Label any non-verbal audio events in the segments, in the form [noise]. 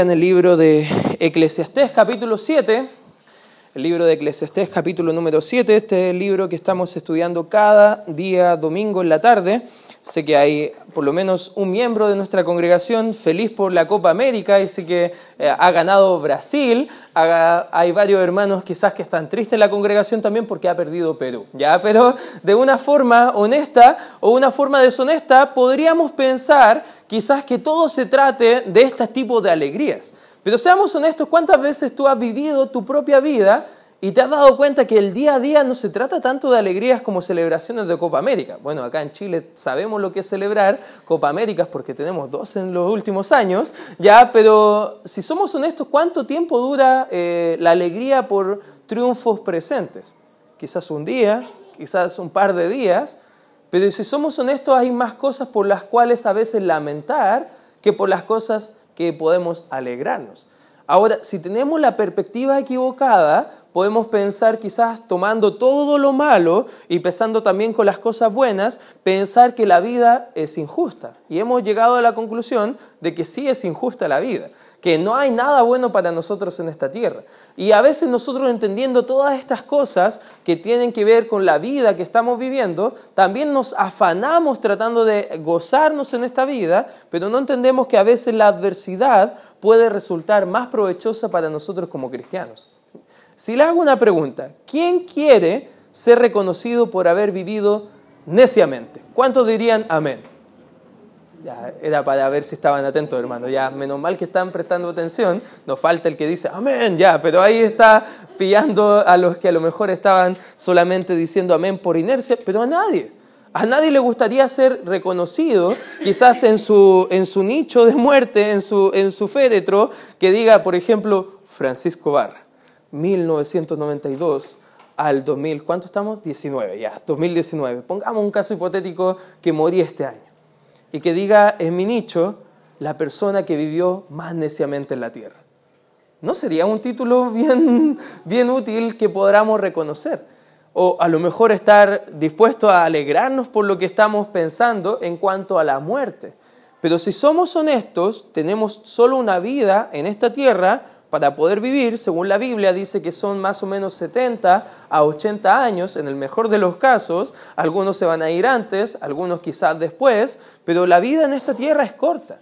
En el libro de Eclesiastés capítulo 7, el libro de Eclesiastés capítulo número 7, este es el libro que estamos estudiando cada día domingo en la tarde. Sé que hay por lo menos un miembro de nuestra congregación feliz por la Copa América y sé que eh, ha ganado Brasil. hay varios hermanos quizás que están tristes en la congregación también porque ha perdido Perú. ¿ya? Pero de una forma honesta o una forma deshonesta podríamos pensar quizás que todo se trate de este tipo de alegrías. Pero seamos honestos, ¿cuántas veces tú has vivido tu propia vida y te has dado cuenta que el día a día no se trata tanto de alegrías como celebraciones de Copa América? Bueno, acá en Chile sabemos lo que es celebrar Copa Américas porque tenemos dos en los últimos años, ya, pero si somos honestos, ¿cuánto tiempo dura eh, la alegría por triunfos presentes? Quizás un día, quizás un par de días, pero si somos honestos hay más cosas por las cuales a veces lamentar que por las cosas que podemos alegrarnos. Ahora, si tenemos la perspectiva equivocada, podemos pensar quizás tomando todo lo malo y pensando también con las cosas buenas, pensar que la vida es injusta. Y hemos llegado a la conclusión de que sí es injusta la vida que no hay nada bueno para nosotros en esta tierra. Y a veces nosotros entendiendo todas estas cosas que tienen que ver con la vida que estamos viviendo, también nos afanamos tratando de gozarnos en esta vida, pero no entendemos que a veces la adversidad puede resultar más provechosa para nosotros como cristianos. Si le hago una pregunta, ¿quién quiere ser reconocido por haber vivido neciamente? ¿Cuántos dirían amén? Ya, era para ver si estaban atentos, hermano. Ya, menos mal que están prestando atención. Nos falta el que dice amén, ya, pero ahí está pillando a los que a lo mejor estaban solamente diciendo amén por inercia, pero a nadie. A nadie le gustaría ser reconocido, quizás en su, en su nicho de muerte, en su, en su féretro, que diga, por ejemplo, Francisco Barra, 1992 al 2000, ¿cuánto estamos? 19, ya, 2019. Pongamos un caso hipotético que morí este año y que diga en mi nicho la persona que vivió más neciamente en la tierra. ¿No sería un título bien, bien útil que podamos reconocer? O a lo mejor estar dispuesto a alegrarnos por lo que estamos pensando en cuanto a la muerte. Pero si somos honestos, tenemos solo una vida en esta tierra para poder vivir, según la Biblia dice que son más o menos 70 a 80 años, en el mejor de los casos, algunos se van a ir antes, algunos quizás después, pero la vida en esta tierra es corta.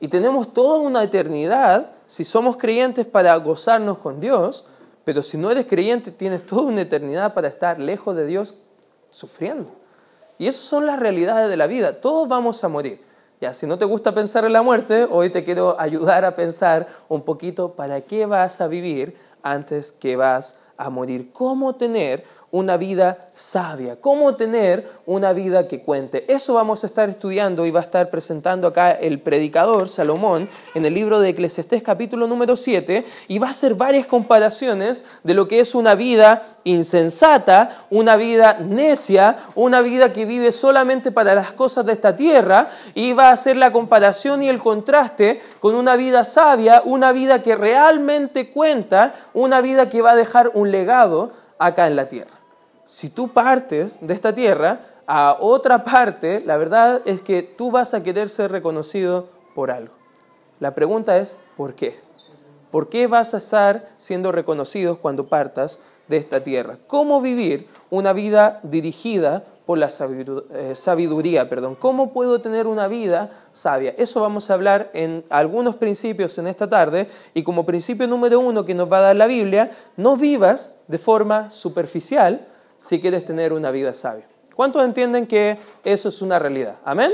Y tenemos toda una eternidad, si somos creyentes, para gozarnos con Dios, pero si no eres creyente, tienes toda una eternidad para estar lejos de Dios sufriendo. Y esas son las realidades de la vida, todos vamos a morir. Ya, si no te gusta pensar en la muerte, hoy te quiero ayudar a pensar un poquito para qué vas a vivir antes que vas a morir. Cómo tener una vida sabia, cómo tener una vida que cuente. Eso vamos a estar estudiando y va a estar presentando acá el predicador Salomón en el libro de Eclesiastés capítulo número 7 y va a hacer varias comparaciones de lo que es una vida insensata, una vida necia, una vida que vive solamente para las cosas de esta tierra y va a hacer la comparación y el contraste con una vida sabia, una vida que realmente cuenta, una vida que va a dejar un legado acá en la tierra si tú partes de esta tierra a otra parte, la verdad es que tú vas a querer ser reconocido por algo. La pregunta es, ¿por qué? ¿Por qué vas a estar siendo reconocidos cuando partas de esta tierra? ¿Cómo vivir una vida dirigida por la eh, sabiduría? Perdón. ¿Cómo puedo tener una vida sabia? Eso vamos a hablar en algunos principios en esta tarde y como principio número uno que nos va a dar la Biblia, no vivas de forma superficial, si quieres tener una vida sabia. ¿Cuántos entienden que eso es una realidad? ¿Amén?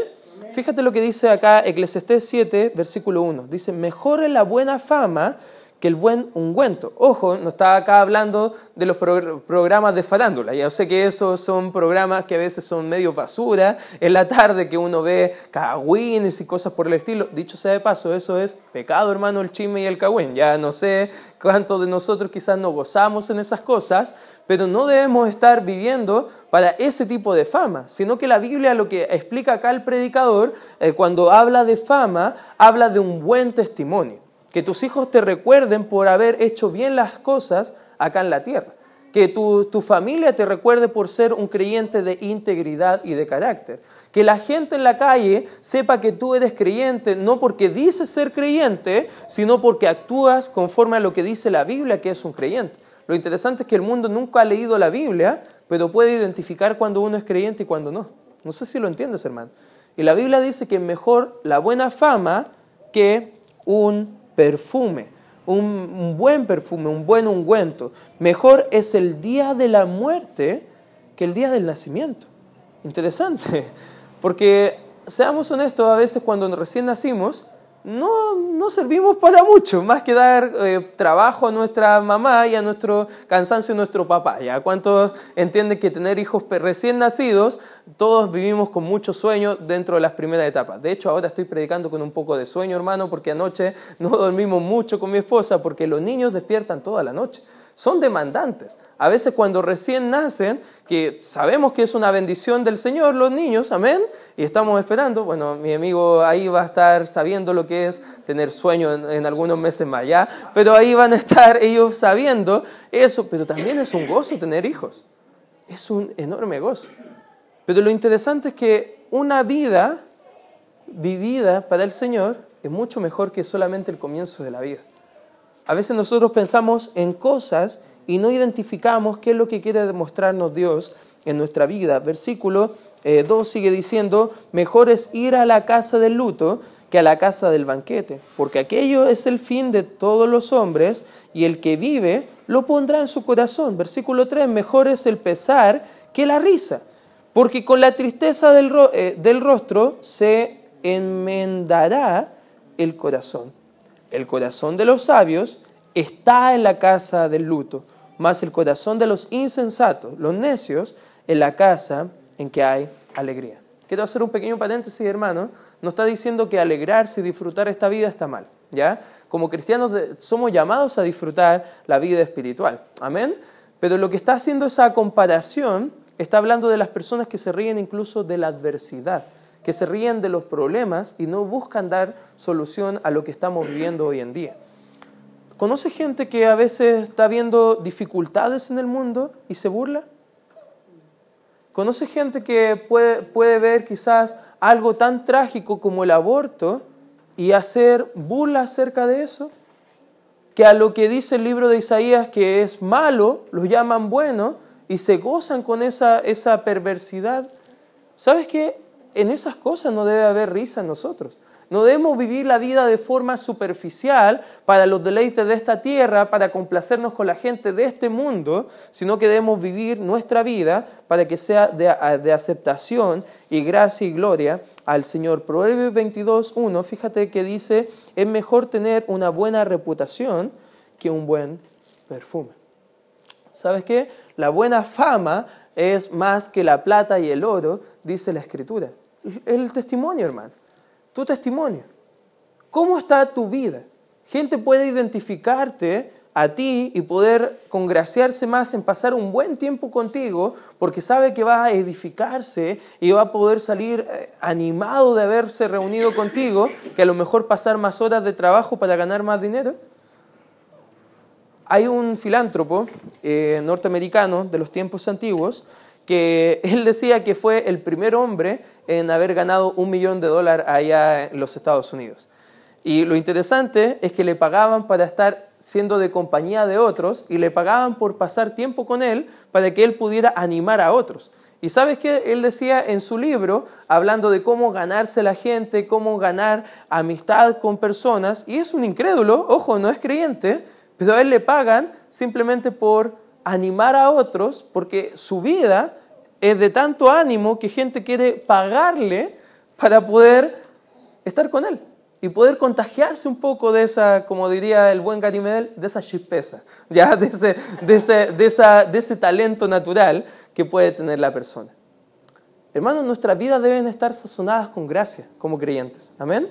Fíjate lo que dice acá Eclesiastés 7, versículo 1. Dice, mejor es la buena fama que el buen ungüento. Ojo, no estaba acá hablando de los programas de farándula. Ya sé que esos son programas que a veces son medio basura. En la tarde que uno ve cagüines y cosas por el estilo. Dicho sea de paso, eso es pecado, hermano, el chisme y el cagüín. Ya no sé cuántos de nosotros quizás no gozamos en esas cosas, pero no debemos estar viviendo para ese tipo de fama, sino que la Biblia lo que explica acá el predicador, eh, cuando habla de fama, habla de un buen testimonio que tus hijos te recuerden por haber hecho bien las cosas acá en la tierra. Que tu, familia te recuerde por ser un creyente de integridad y de carácter. Que la gente en la calle sepa que tú eres creyente, no porque dices ser creyente, sino porque actúas conforme a lo que dice la Biblia que es un creyente. Lo interesante es que el mundo nunca ha leído la Biblia, pero puede identificar cuando uno es creyente y cuando no. No sé si lo entiendes, hermano. Y la Biblia dice que es mejor la buena fama que un perfume, un, buen perfume, un buen ungüento. Mejor es el día de la muerte que el día del nacimiento. Interesante, [laughs] porque seamos honestos, a veces cuando recién nacimos, no, no servimos para mucho, más que dar eh, trabajo a nuestra mamá y a nuestro cansancio a nuestro papá. ¿ya? ¿Cuántos entienden que tener hijos recién nacidos, todos vivimos con mucho sueño dentro de las primeras etapas? De hecho, ahora estoy predicando con un poco de sueño, hermano, porque anoche no [laughs] dormimos mucho con mi esposa, porque los niños despiertan toda la noche son demandantes. A veces cuando recién nacen, que sabemos que es una bendición del Señor los niños, amén, y estamos esperando, bueno, mi amigo ahí va a estar sabiendo lo que es tener sueño en, algunos meses más allá, pero ahí van a estar ellos sabiendo eso, pero también es un gozo tener hijos, es un enorme gozo. Pero lo interesante es que una vida vivida para el Señor es mucho mejor que solamente el comienzo de la vida. A veces nosotros pensamos en cosas y no identificamos qué es lo que quiere demostrarnos Dios en nuestra vida. Versículo 2 eh, sigue diciendo, mejor es ir a la casa del luto que a la casa del banquete, porque aquello es el fin de todos los hombres y el que vive lo pondrá en su corazón. Versículo 3, mejor es el pesar que la risa, porque con la tristeza del, eh, del rostro se enmendará el corazón. El corazón de los sabios está en la casa del luto, mas el corazón de los insensatos, los necios, en la casa en que hay alegría. Quiero hacer un pequeño paréntesis, hermano. No está diciendo que alegrarse y disfrutar esta vida está mal, ¿ya? Como cristianos somos llamados a disfrutar la vida espiritual. Amén. Pero lo que está haciendo esa comparación está hablando de las personas que se ríen incluso de la adversidad que se ríen de los problemas y no buscan dar solución a lo que estamos viviendo hoy en día. ¿Conoce gente que a veces está viendo dificultades en el mundo y se burla? ¿Conoce gente que puede, puede ver quizás algo tan trágico como el aborto y hacer burla acerca de eso? Que a lo que dice el libro de Isaías que es malo, lo llaman bueno y se gozan con esa, esa perversidad. ¿Sabes qué? En esas cosas no debe haber risa en nosotros. No debemos vivir la vida de forma superficial para los deleites de esta tierra, para complacernos con la gente de este mundo, sino que debemos vivir nuestra vida para que sea de, aceptación y gracia y gloria al Señor. Proverbios 22, 1, fíjate que dice, es mejor tener una buena reputación que un buen perfume. ¿Sabes qué? La buena fama es más que la plata y el oro, dice la Escritura el testimonio, hermano. Tu testimonio. ¿Cómo está tu vida? Gente puede identificarte a ti y poder congraciarse más en pasar un buen tiempo contigo porque sabe que va a edificarse y va a poder salir eh, animado de haberse reunido contigo que a lo mejor pasar más horas de trabajo para ganar más dinero. Hay un filántropo eh, norteamericano de los tiempos antiguos que él decía que fue el primer hombre en haber ganado un millón de dólares allá en los Estados Unidos. Y lo interesante es que le pagaban para estar siendo de compañía de otros y le pagaban por pasar tiempo con él para que él pudiera animar a otros. Y sabes qué él decía en su libro, hablando de cómo ganarse la gente, cómo ganar amistad con personas, y es un incrédulo, ojo, no es creyente, pero a él le pagan simplemente por animar a otros porque su vida es de tanto ánimo que gente quiere pagarle para poder estar con él y poder contagiarse un poco de esa, como diría el buen Gary de esa chispeza, [laughs] ¿ya? Ese, de ese talento natural que puede tener la persona. Hermanos, nuestras vidas deben estar sazonadas con gracia como creyentes. Amén.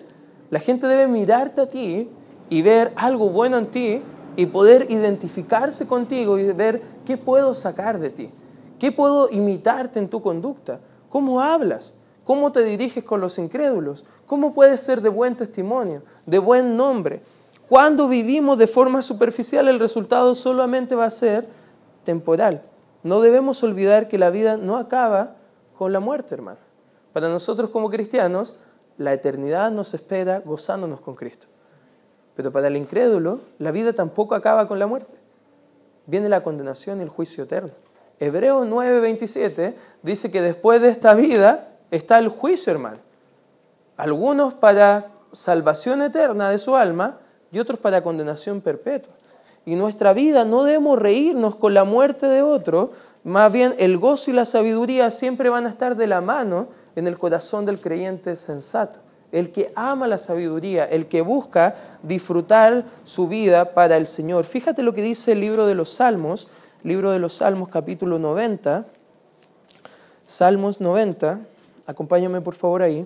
La gente debe mirarte a ti y ver algo bueno en ti y poder identificarse contigo y ver qué puedo sacar de ti, qué puedo imitarte en tu conducta, cómo hablas, cómo te diriges con los incrédulos, cómo puedes ser de buen testimonio, de buen nombre. Cuando vivimos de forma superficial el resultado solamente va a ser temporal. No debemos olvidar que la vida no acaba con la muerte, hermano. Para nosotros como cristianos, la eternidad nos espera gozándonos con Cristo. Pero para el incrédulo, la vida tampoco acaba con la muerte. Viene la condenación y el juicio eterno. Hebreo 9:27 dice que después de esta vida está el juicio, hermano. Algunos para salvación eterna de su alma y otros para condenación perpetua. Y nuestra vida no debemos reírnos con la muerte de otro, más bien el gozo y la sabiduría siempre van a estar de la mano en el corazón del creyente sensato. El que ama la sabiduría, el que busca disfrutar su vida para el Señor. Fíjate lo que dice el libro de los Salmos, libro de los Salmos capítulo 90. Salmos 90, acompáñame por favor ahí.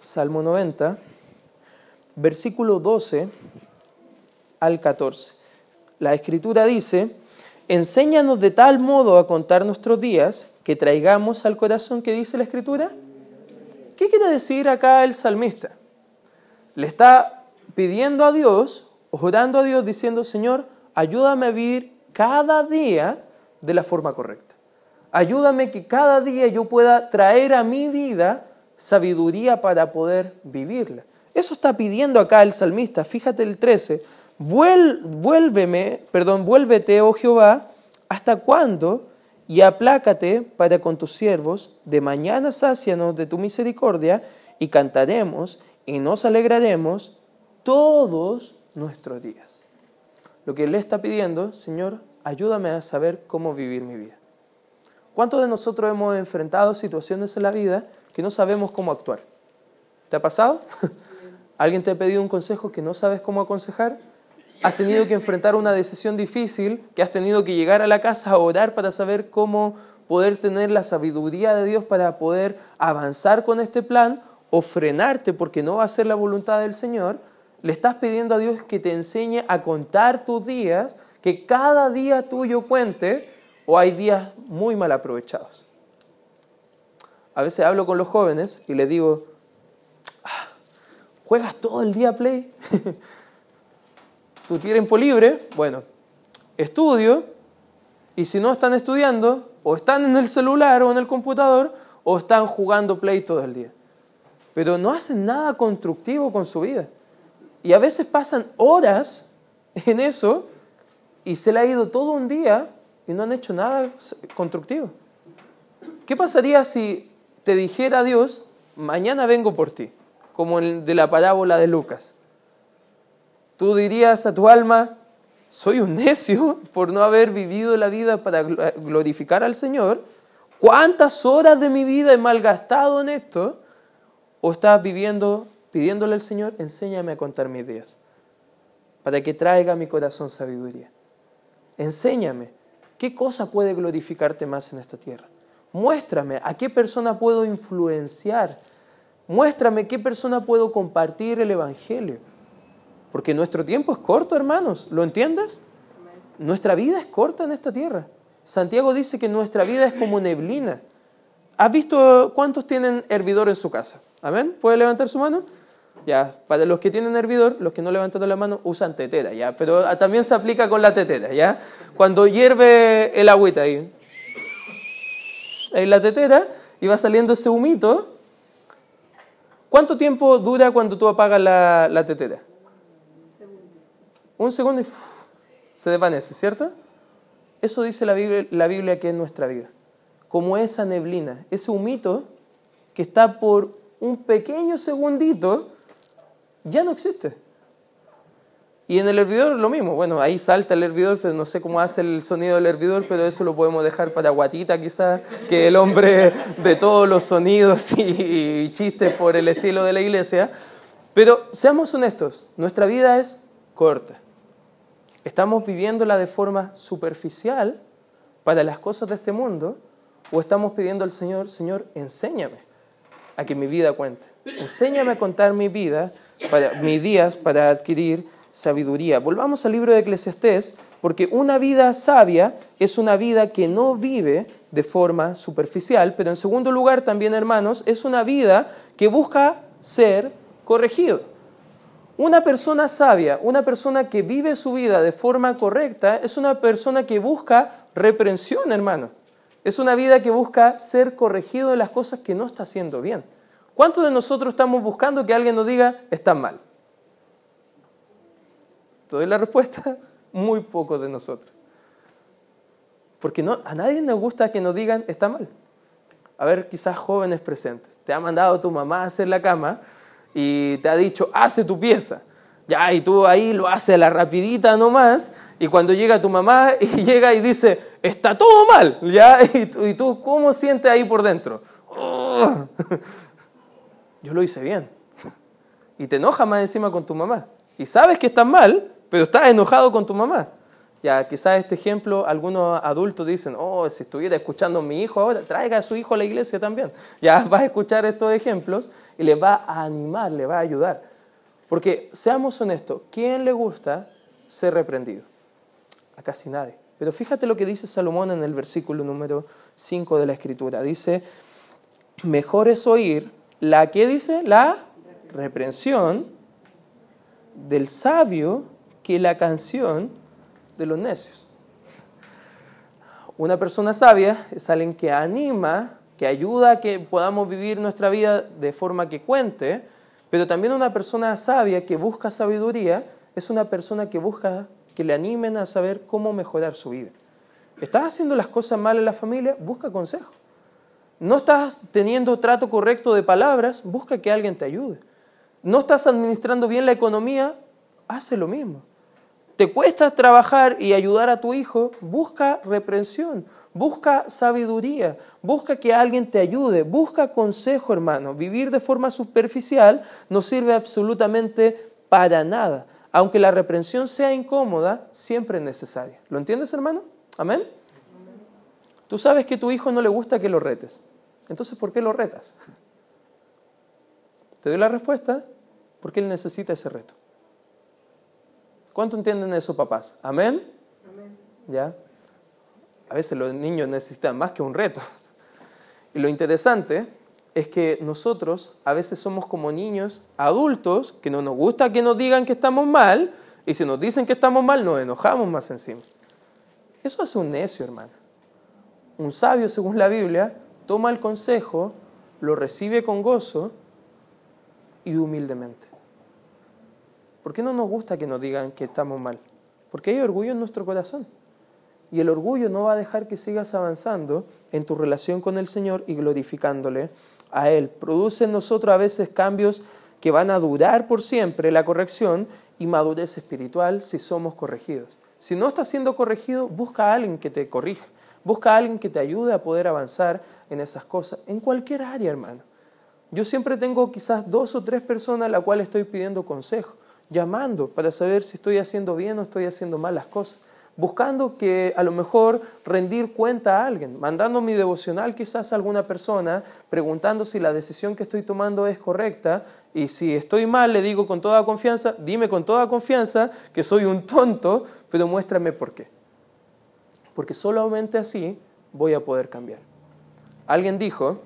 Salmo 90, versículo 12 al 14. La escritura dice, enséñanos de tal modo a contar nuestros días que traigamos al corazón que dice la escritura. ¿Qué quiere decir acá el salmista? Le está pidiendo a Dios, orando a Dios, diciendo, Señor, ayúdame a vivir cada día de la forma correcta. Ayúdame que cada día yo pueda traer a mi vida sabiduría para poder vivirla. Eso está pidiendo acá el salmista. Fíjate el 13. Vuélveme, perdón, vuélvete, oh Jehová, ¿hasta cuándo? Y aplácate para con tus siervos. De mañana sácianos de tu misericordia y cantaremos y nos alegraremos todos nuestros días. Lo que él le está pidiendo, Señor, ayúdame a saber cómo vivir mi vida. ¿Cuántos de nosotros hemos enfrentado situaciones en la vida que no sabemos cómo actuar. ¿Te ha pasado? [laughs] ¿Alguien te ha pedido un consejo que no sabes cómo aconsejar? ¿Has tenido que enfrentar una decisión difícil que has tenido que llegar a la casa a orar para saber cómo poder tener la sabiduría de Dios para poder avanzar con este plan o frenarte porque no va a ser la voluntad del Señor? Le estás pidiendo a Dios que te enseñe a contar tus días, que cada día tuyo cuente o hay días muy mal aprovechados. A veces hablo con los jóvenes y les digo, ah, ¿juegas todo el día Play? [laughs] ¿Tu tiempo libre? Bueno, estudio y si no están estudiando, o están en el celular o en el computador, o están jugando Play todo el día. Pero no hacen nada constructivo con su vida. Y a veces pasan horas en eso y se le ha ido todo un día y no han hecho nada constructivo. ¿Qué pasaría si te dijera Dios, mañana vengo por ti, como el de la parábola de Lucas, tú dirías a tu alma, soy un necio por no haber vivido la vida para glorificar al Señor. ¿Cuántas horas de mi vida he malgastado en esto? ¿O estás viviendo pidiéndole al Señor, enséñame a contar mis días, para que traiga a mi corazón sabiduría? Enséñame, ¿qué cosa puede glorificarte más en esta tierra? Muéstrame a qué persona puedo influenciar. Muéstrame qué persona puedo compartir el Evangelio. Porque nuestro tiempo es corto, hermanos. ¿Lo entiendes? Nuestra vida es corta en esta tierra. Santiago dice que nuestra vida es como neblina. ¿Has visto cuántos tienen hervidor en su casa? ¿Amén? ¿Puede levantar su mano? Ya, para los que tienen hervidor, los que no levantan la mano usan tetera, ya, pero también se aplica con la tetera, ya. Cuando hierve el agüita ahí, en la tetera y va saliendo ese humito. ¿Cuánto tiempo dura cuando tú apagas la, la tetera? Un segundo. Un segundo y se desvanece, ¿cierto? Eso dice la Biblia, la Biblia que es nuestra vida. Como esa neblina, ese humito que está por un pequeño segundito, ya no existe. Y en el hervidor lo mismo, bueno, ahí salta el hervidor, pero no sé cómo hace el sonido del hervidor, pero eso lo podemos dejar para Guatita quizás, que el hombre de todos los sonidos y, chistes por el estilo de la iglesia. Pero seamos honestos, nuestra vida es corta. ¿Estamos viviéndola de forma superficial para las cosas de este mundo? ¿O estamos pidiendo al Señor, Señor, enséñame a que mi vida cuente? Enséñame a contar mi vida, para, mis días para adquirir sabiduría. Volvamos al libro de Eclesiastés, porque una vida sabia es una vida que no vive de forma superficial, pero en segundo lugar también, hermanos, es una vida que busca ser corregido. Una persona sabia, una persona que vive su vida de forma correcta, es una persona que busca reprensión, hermano. Es una vida que busca ser corregido de las cosas que no está haciendo bien. ¿Cuántos de nosotros estamos buscando que alguien nos diga, está mal? ¿Te doy la respuesta? [laughs] Muy pocos de nosotros. Porque a nadie nos gusta que nos digan, está mal. A ver, quizás jóvenes presentes. Te ha mandado tu mamá a hacer la cama y te ha dicho, hace tu pieza. Ya, y tú ahí lo haces a la rapidita nomás, y cuando llega tu mamá [laughs] y llega y dice, está todo mal, ¿ya? [laughs] Y tú, ¿cómo sientes ahí por dentro? Oh. Yo lo hice bien. Y te enoja más encima con tu mamá. Y sabes que estás mal, pero estás enojado con tu mamá. Ya, quizás este ejemplo, algunos adultos dicen, oh, si estuviera escuchando a mi hijo ahora, traiga a su hijo a la iglesia también. Ya [laughs] vas a escuchar estos ejemplos y le va a animar, le va a ayudar. Porque seamos honestos, ¿quién le gusta ser reprendido? A casi nadie. Pero fíjate lo que dice Salomón en el versículo número 5 de la escritura. Dice, mejor es oír la que dice, la reprensión del sabio que la canción de los necios. Una persona sabia es alguien que anima, que ayuda a que podamos vivir nuestra vida de forma que cuente, pero también una persona sabia que busca sabiduría es una persona que busca que le animen a saber cómo mejorar su vida. ¿Estás haciendo las cosas mal en la familia? Busca consejo. ¿No estás teniendo trato correcto de palabras? Busca que alguien te ayude. ¿No estás administrando bien la economía? Hace lo mismo te cuesta trabajar y ayudar a tu hijo, busca reprensión, busca sabiduría, busca que alguien te ayude, busca consejo, hermano. Vivir de forma superficial no sirve absolutamente para nada. Aunque la reprensión sea incómoda, siempre es necesaria. ¿Lo entiendes, hermano? Amén. Tú sabes que a tu hijo no le gusta que lo retes. Entonces, ¿por qué lo retas? Te doy la respuesta, porque él necesita ese reto. ¿Cuánto entienden eso, papás? ¿Amén? Amén. ¿Ya? A veces los niños necesitan más que un reto. Y lo interesante es que nosotros a veces somos como niños adultos que no nos gusta que nos digan que estamos mal y si nos dicen que estamos mal nos enojamos más encima. Eso es un necio, hermano. Un sabio, según la Biblia, toma el consejo, lo recibe con gozo y humildemente. ¿Por qué no nos gusta que nos digan que estamos mal? Porque hay orgullo en nuestro corazón. Y el orgullo no va a dejar que sigas avanzando en tu relación con el Señor y glorificándole a Él. Produce en nosotros a veces cambios que van a durar por siempre la corrección y madurez espiritual si somos corregidos. Si no estás siendo corregido, busca a alguien que te corrija. Busca a alguien que te ayude a poder avanzar en esas cosas, en cualquier área, hermano. Yo siempre tengo quizás dos o tres personas a las cuales estoy pidiendo consejo llamando para saber si estoy haciendo bien o estoy haciendo mal las cosas, buscando que a lo mejor rendir cuenta a alguien, mandando mi devocional quizás a alguna persona, preguntando si la decisión que estoy tomando es correcta y si estoy mal le digo con toda confianza, dime con toda confianza que soy un tonto, pero muéstrame por qué. Porque solamente así voy a poder cambiar. Alguien dijo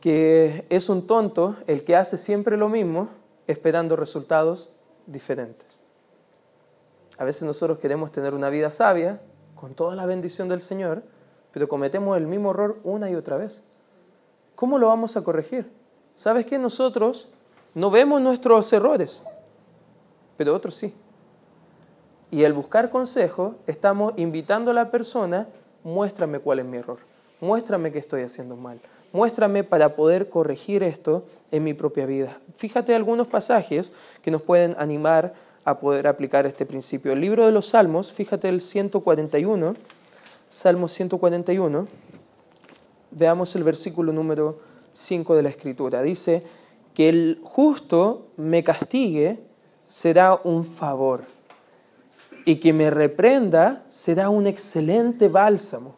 que es un tonto el que hace siempre lo mismo esperando resultados diferentes. A veces nosotros queremos tener una vida sabia, con toda la bendición del Señor, pero cometemos el mismo error una y otra vez. ¿Cómo lo vamos a corregir? ¿Sabes que nosotros no vemos nuestros errores, pero otros sí? Y al buscar consejo, estamos invitando a la persona, muéstrame cuál es mi error, muéstrame qué estoy haciendo mal, muéstrame para poder corregir esto en mi propia vida. Fíjate algunos pasajes que nos pueden animar a poder aplicar este principio. El libro de los Salmos, fíjate el 141, Salmo 141, veamos el versículo número 5 de la Escritura. Dice, que el justo me castigue será un favor y que me reprenda será un excelente bálsamo,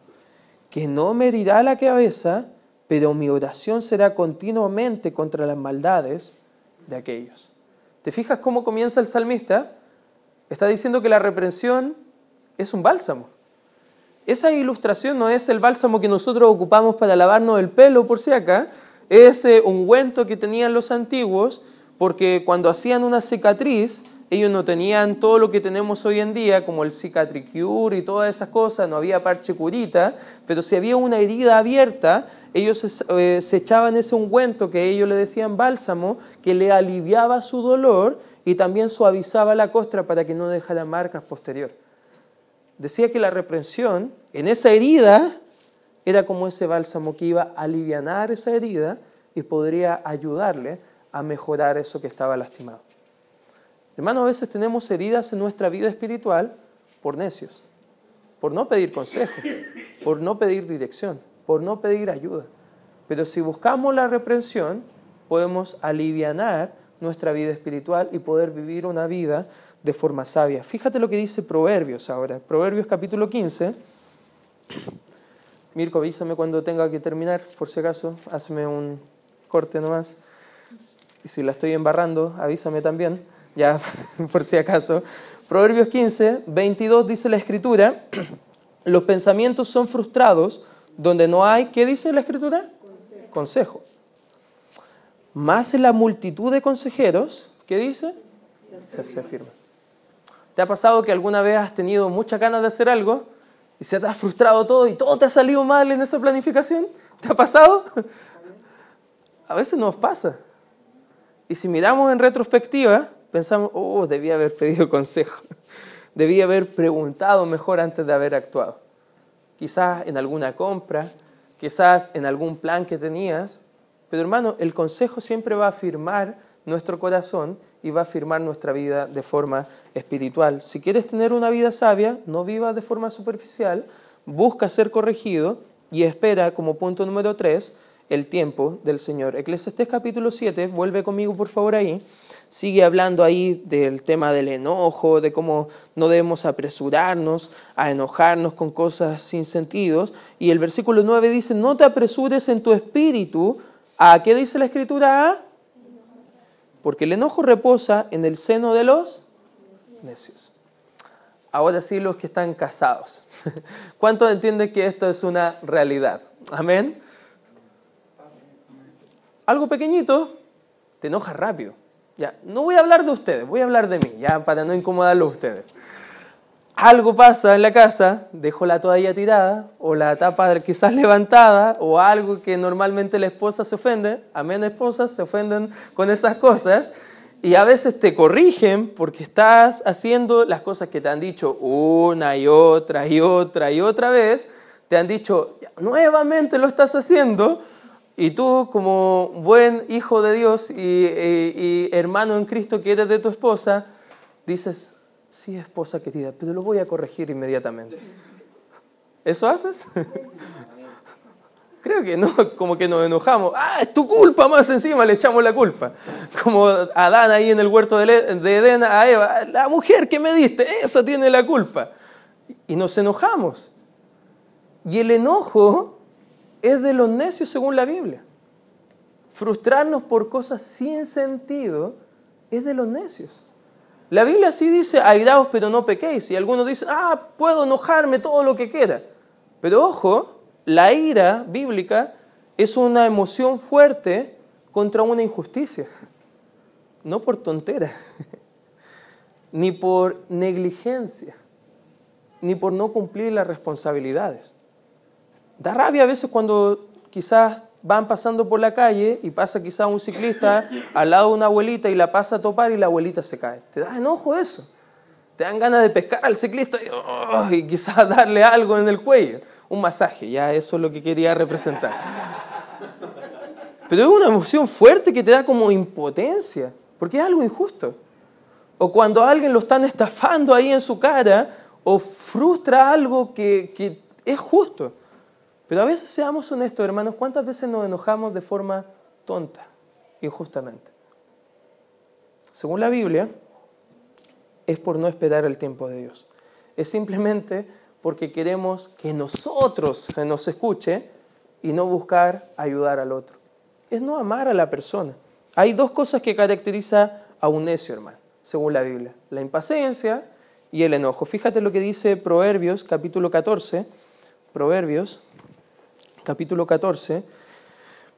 que no me herirá la cabeza pero mi oración será continuamente contra las maldades de aquellos. ¿Te fijas cómo comienza el salmista? Está diciendo que la reprensión es un bálsamo. Esa ilustración no es el bálsamo que nosotros ocupamos para lavarnos el pelo, por si acá, es un ungüento que tenían los antiguos, porque cuando hacían una cicatriz, ellos no tenían todo lo que tenemos hoy en día, como el cicatricure y todas esas cosas, no había parche curita, pero si había una herida abierta, ellos se, eh, se echaban ese ungüento que ellos le decían bálsamo, que le aliviaba su dolor y también suavizaba la costra para que no dejara marcas posterior. Decía que la reprensión en esa herida era como ese bálsamo que iba a aliviar esa herida y podría ayudarle a mejorar eso que estaba lastimado. Hermanos, a veces tenemos heridas en nuestra vida espiritual por necios, por no pedir consejo, por no pedir dirección, por no pedir ayuda. Pero si buscamos la reprensión, podemos aliviar nuestra vida espiritual y poder vivir una vida de forma sabia. Fíjate lo que dice Proverbios ahora. Proverbios capítulo 15. Mirko, avísame cuando tenga que terminar, por si acaso, hazme un corte nomás. Y si la estoy embarrando, avísame también, ya [laughs] por si acaso. Proverbios 15, 22 dice la escritura, [clears throat] los pensamientos son frustrados donde no hay, ¿qué dice la escritura? Consejo. Consejo. Más en la multitud de consejeros, ¿qué dice? Se, se afirma. ¿Te ha pasado que alguna vez has tenido muchas ganas de hacer algo y se te ha frustrado todo y todo te ha salido mal en esa planificación? ¿Te ha pasado? [laughs] A veces nos pasa. Y si miramos en retrospectiva, pensamos, oh, debía haber pedido [laughs] consejo, debía haber preguntado mejor antes de haber actuado. Quizás en alguna compra, quizás en algún plan que tenías, pero hermano, el consejo siempre va a afirmar nuestro corazón y va a afirmar nuestra vida de forma espiritual. Si quieres tener una vida sabia, no vivas de forma superficial, busca ser corregido y espera como punto número tres el tiempo del Señor. Eclesiastés capítulo 7, vuelve conmigo por favor ahí, sigue hablando ahí del tema del enojo, de cómo no debemos apresurarnos a enojarnos con cosas sin sentidos. Y el versículo 9 dice, no te apresures en tu espíritu ¿A qué dice la escritura? Porque el enojo reposa en el seno de los necios. Ahora sí los que están casados. [laughs] ¿Cuántos entienden que esto es una realidad? Amén. Algo pequeñito te enoja rápido. Ya, no voy a hablar de ustedes, voy a hablar de mí, ya para no incomodarlo a ustedes. Algo pasa en la casa, dejo la toalla tirada o la tapa [laughs] quizás levantada o algo que normalmente la esposa se ofende, amén esposas se ofenden con esas cosas y a veces te corrigen porque estás haciendo las cosas que te han dicho una y otra y otra y otra vez, te han dicho nuevamente lo estás haciendo y tú como buen hijo de Dios y, hermano en Cristo que eres de tu esposa, dices, sí, esposa querida, pero lo voy a corregir inmediatamente. ¿Eso haces? [laughs] Creo que no, como que nos enojamos. Ah, es tu culpa, más encima le echamos la culpa. Como Adán ahí en el huerto de Edén a Eva, la mujer que me diste, esa tiene la culpa. Y nos enojamos. Y el enojo es de los necios según la Biblia. Frustrarnos por cosas sin sentido es de los necios. La Biblia sí dice, airaos pero no pequéis. Y algunos dicen, ah, puedo enojarme todo lo que quiera. Pero ojo, la ira bíblica es una emoción fuerte contra una injusticia. No por tontera, [laughs] ni por negligencia, ni por no cumplir las responsabilidades. Da rabia a veces cuando quizás van pasando por la calle y pasa quizá un ciclista al lado de una abuelita y la pasa a topar y la abuelita se cae. ¿Te da enojo eso? Te dan ganas de pescar al ciclista y, oh, quizás [laughs] darle algo en el cuello. Un masaje, ya eso es lo que quería representar. Pero es una emoción fuerte que te da como impotencia, porque es algo injusto. O cuando alguien lo están estafando ahí en su cara, o frustra algo que, que es justo. Pero a veces seamos honestos, hermanos, ¿cuántas veces nos enojamos de forma tonta, injustamente? Según la Biblia, es por no esperar el tiempo de Dios. Es simplemente porque queremos que nosotros se nos escuche y no buscar ayudar al otro. Es no amar a la persona. Hay dos cosas que caracterizan a un necio, hermano, según la Biblia. La impaciencia y el enojo. Fíjate lo que dice Proverbios capítulo 14. Proverbios capítulo 14,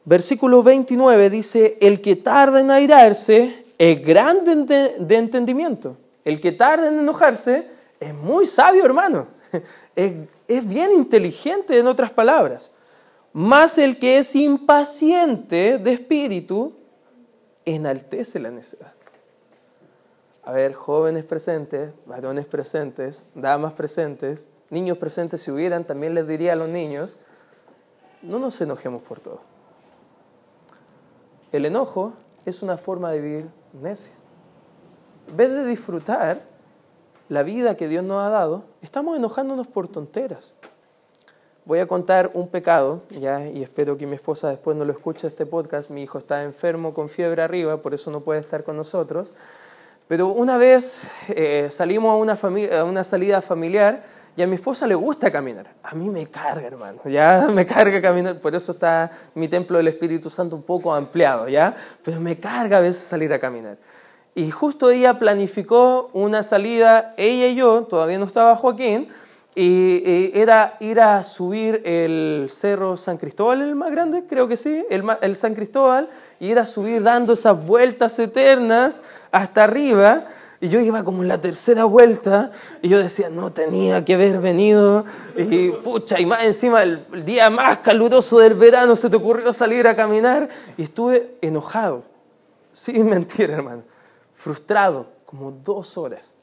versículo 29 dice, el que tarda en airarse es grande de entendimiento. El que tarda en enojarse es muy sabio, hermano. [laughs] Es, bien inteligente, en otras palabras. Más el que es impaciente de espíritu enaltece la necedad. A ver, jóvenes presentes, varones presentes, damas presentes, niños presentes, si hubieran, también les diría a los niños, no nos enojemos por todo. El enojo es una forma de vivir necia. En vez de disfrutar la vida que Dios nos ha dado, estamos enojándonos por tonteras. Voy a contar un pecado, ya, y espero que mi esposa después no lo escuche este podcast. Mi hijo está enfermo con fiebre arriba, por eso no puede estar con nosotros. Pero una vez eh, salimos a una, a una salida familiar y a mi esposa le gusta caminar. A mí me carga, hermano. Ya [laughs] me carga caminar. Por eso está mi templo del Espíritu Santo un poco ampliado, ¿ya? Pero me carga a veces salir a caminar. Y justo ella planificó una salida, ella y yo, todavía no estaba Joaquín, y, era ir a subir el cerro San Cristóbal, el más grande, creo que sí, el, el San Cristóbal, y ir a subir dando esas vueltas eternas hasta arriba. Y yo iba como en la tercera vuelta y yo decía, no tenía que haber venido. Y pucha, y más encima el, día más caluroso del verano se te ocurrió salir a caminar. Y estuve enojado, sin [laughs] mentir, hermano, frustrado, como dos horas.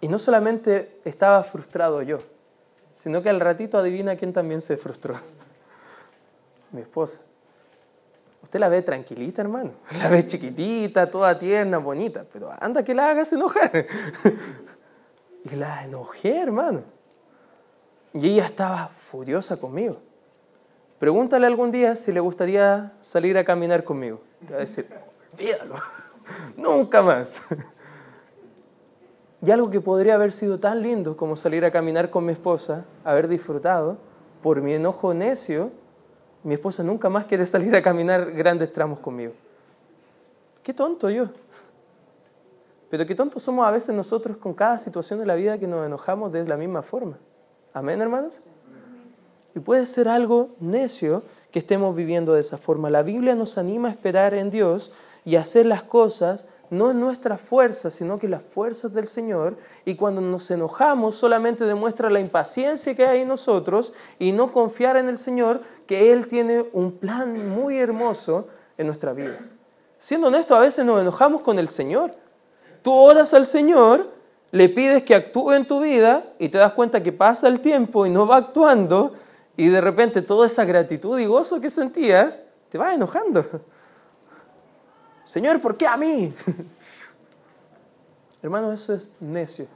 Y no solamente estaba frustrado yo, sino que al ratito adivina quién también se frustró. [laughs] Mi esposa. Usted la ve tranquilita, hermano. [laughs] La ve chiquitita, toda tierna, bonita, pero anda que la hagas enojar. [laughs] Y la enojé, hermano. Y ella estaba furiosa conmigo. Pregúntale algún día si le gustaría salir a caminar conmigo. Te va a decir, olvídalo, [laughs] nunca más. Y algo que podría haber sido tan lindo como salir a caminar con mi esposa, haber disfrutado, por mi enojo necio, mi esposa nunca más quiere salir a caminar grandes tramos conmigo. Qué tonto yo. Pero qué tontos somos a veces nosotros con cada situación de la vida que nos enojamos de la misma forma. Amén, hermanos. Y puede ser algo necio que estemos viviendo de esa forma. La Biblia nos anima a esperar en Dios y hacer las cosas no es nuestra fuerza, sino que las fuerzas del Señor. Y cuando nos enojamos solamente demuestra la impaciencia que hay en nosotros y no confiar en el Señor, que Él tiene un plan muy hermoso en nuestras vidas. Siendo honesto, a veces nos enojamos con el Señor. Tú oras al Señor, le pides que actúe en tu vida y te das cuenta que pasa el tiempo y no va actuando y de repente toda esa gratitud y gozo que sentías te va enojando. Señor, ¿por qué a mí? [laughs] Hermano, eso es necio.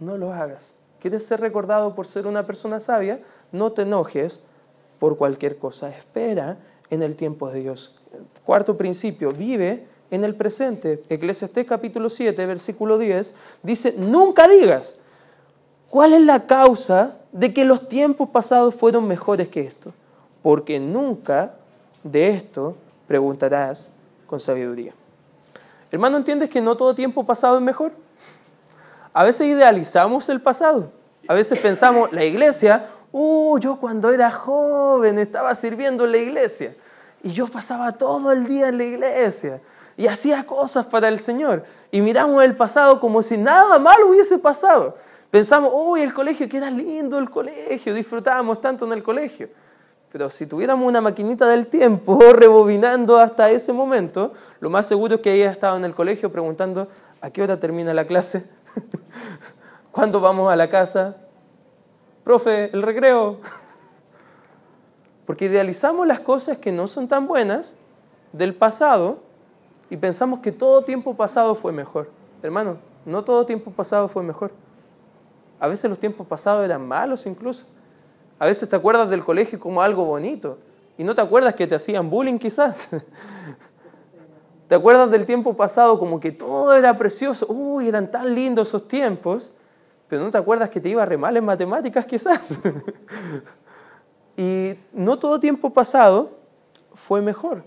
No lo hagas. ¿Quieres ser recordado por ser una persona sabia? No te enojes por cualquier cosa. Espera en el tiempo de Dios. Cuarto principio, vive en el presente. Eclesiastés capítulo 7, versículo 10, dice, nunca digas, ¿cuál es la causa de que los tiempos pasados fueron mejores que esto? Porque nunca de esto preguntarás sabiduría. Hermano, ¿entiendes que no todo tiempo pasado es mejor? A veces idealizamos el pasado. A veces pensamos, la iglesia, uh, yo cuando era joven estaba sirviendo en la iglesia. Y yo pasaba todo el día en la iglesia. Y hacía cosas para el Señor. Y miramos el pasado como si nada malo hubiese pasado. Pensamos, uy, el colegio, queda lindo el colegio, disfrutábamos tanto en el colegio. Pero si tuviéramos una maquinita del tiempo [laughs] rebobinando hasta ese momento, lo más seguro es que ella estaba en el colegio preguntando a qué hora termina la clase, [laughs] cuándo vamos a la casa, profe, el recreo. [laughs] Porque idealizamos las cosas que no son tan buenas del pasado y pensamos que todo tiempo pasado fue mejor. Hermano, no todo tiempo pasado fue mejor. A veces los tiempos pasados eran malos incluso. A veces te acuerdas del colegio como algo bonito y no te acuerdas que te hacían bullying quizás. [laughs] Te acuerdas del tiempo pasado como que todo era precioso, uy, eran tan lindos esos tiempos, pero no te acuerdas que te iba re mal en matemáticas quizás. [laughs] y no todo tiempo pasado fue mejor.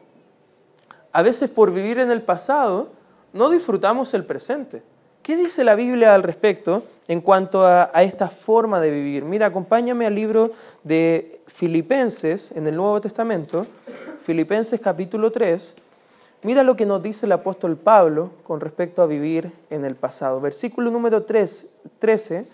A veces por vivir en el pasado no disfrutamos el presente. ¿Qué dice la Biblia al respecto en cuanto a, esta forma de vivir? Mira, acompáñame al libro de Filipenses en el Nuevo Testamento, Filipenses capítulo 3. Mira lo que nos dice el apóstol Pablo con respecto a vivir en el pasado. Versículo número 3, 13.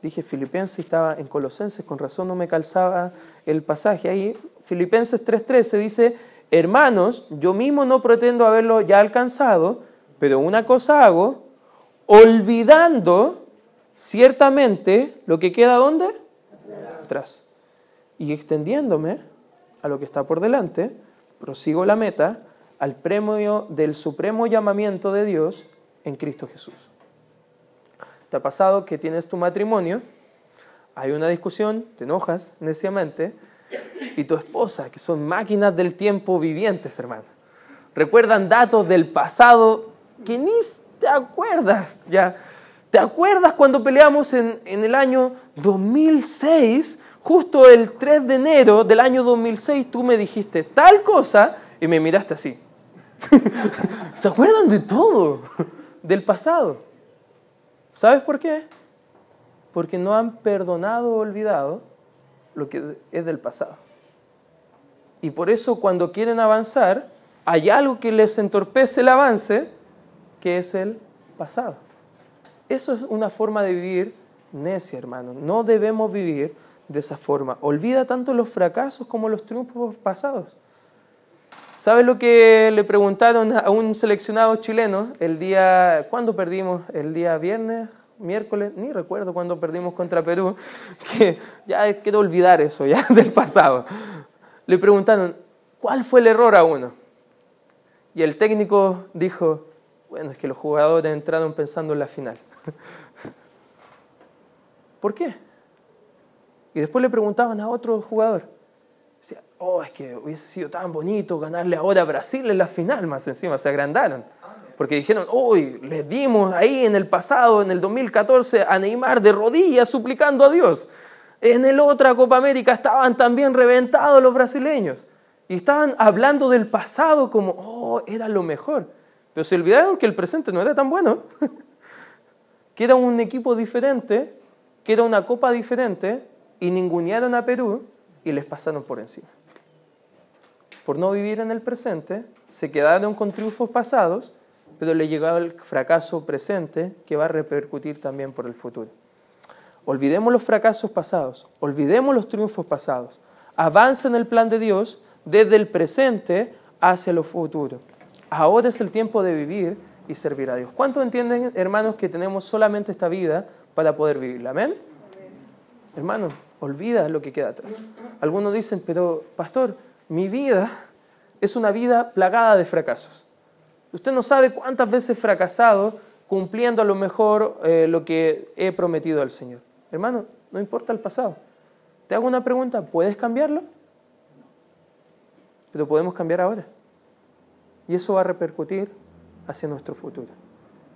Dije Filipenses, estaba en Colosenses, con razón no me calzaba el pasaje ahí. Filipenses 3:13 dice, hermanos, yo mismo no pretendo haberlo ya alcanzado, pero una cosa hago, olvidando ciertamente lo que queda ¿dónde? Atrás. Y extendiéndome a lo que está por delante, prosigo la meta al premio del supremo llamamiento de Dios en Cristo Jesús. ¿Te ha pasado que tienes tu matrimonio? Hay una discusión, te enojas neciamente, y tu esposa, que son máquinas del tiempo vivientes, hermano, recuerdan datos del pasado que ni te acuerdas ya. ¿Te acuerdas cuando peleamos en, en el año 2006? Justo el 3 de enero del año 2006 tú me dijiste tal cosa y me miraste así. [laughs] ¿Se acuerdan de todo? Del pasado. ¿Sabes por qué? Porque no han perdonado o olvidado lo que es del pasado. Y por eso cuando quieren avanzar, hay algo que les entorpece el avance, que es el pasado. Eso es una forma de vivir necia, hermano. No debemos vivir de esa forma. Olvida tanto los fracasos como los triunfos pasados. ¿Sabes lo que le preguntaron a un seleccionado chileno el día, ¿cuándo perdimos? ¿El día viernes? ¿Miércoles? Ni recuerdo cuándo perdimos contra Perú, [laughs] que ya quiero olvidar eso, ya [laughs] del pasado. Le preguntaron, ¿cuál fue el error a uno? Y el técnico dijo, bueno, es que los jugadores entraron pensando en la final. [laughs] ¿Por qué? Y después le preguntaban a otro jugador, Decía, oh, es que hubiese sido tan bonito ganarle ahora a Brasil en la final, más encima, se agrandaron. Porque dijeron, uy, le dimos ahí en el pasado, en el 2014, a Neymar de rodillas suplicando a Dios. En el otra Copa América estaban también reventados los brasileños. Y estaban hablando del pasado como, oh, era lo mejor. Pero se olvidaron que el presente no era tan bueno. [laughs] que era un equipo diferente, que era una copa diferente, y ningunearon a Perú y les pasaron por encima. Por no vivir en el presente, se quedaron con triunfos pasados, pero le llegaba el fracaso presente que va a repercutir también por el futuro. Olvidemos los fracasos pasados, olvidemos los triunfos pasados. Avanza en el plan de Dios desde el presente hacia lo futuro. Ahora es el tiempo de vivir y servir a Dios. ¿Cuántos entienden, hermanos, que tenemos solamente esta vida para poder vivirla? Amén. Hermanos, olvida lo que queda atrás. Algunos dicen, pero pastor, mi vida es una vida plagada de fracasos. Usted no sabe cuántas veces he fracasado cumpliendo a lo mejor eh, lo que he prometido al Señor. Hermano, no importa el pasado. Te hago una pregunta, ¿puedes cambiarlo? Pero podemos cambiar ahora. Y eso va a repercutir hacia nuestro futuro.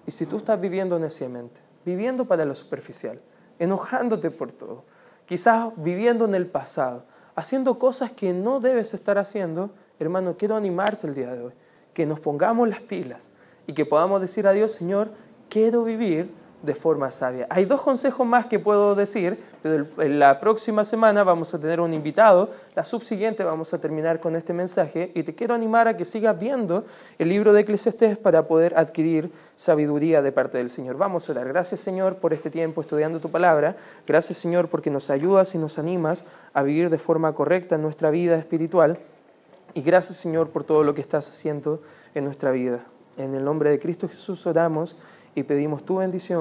Y si tú estás viviendo neciamente, viviendo para lo superficial, enojándote por todo, quizás viviendo en el pasado, haciendo cosas que no debes estar haciendo, hermano, quiero animarte el día de hoy, que nos pongamos las pilas y que podamos decir a Dios, Señor, quiero vivir de forma sabia. Hay dos consejos más que puedo decir, pero la próxima semana vamos a tener un invitado, la subsiguiente vamos a terminar con este mensaje y te quiero animar a que sigas viendo el libro de Eclesiastés para poder adquirir sabiduría de parte del Señor. Vamos a orar. Gracias Señor por este tiempo estudiando tu palabra. Gracias Señor porque nos ayudas y nos animas a vivir de forma correcta nuestra vida espiritual. Y gracias Señor por todo lo que estás haciendo en nuestra vida. En el nombre de Cristo Jesús oramos y pedimos tu bendición.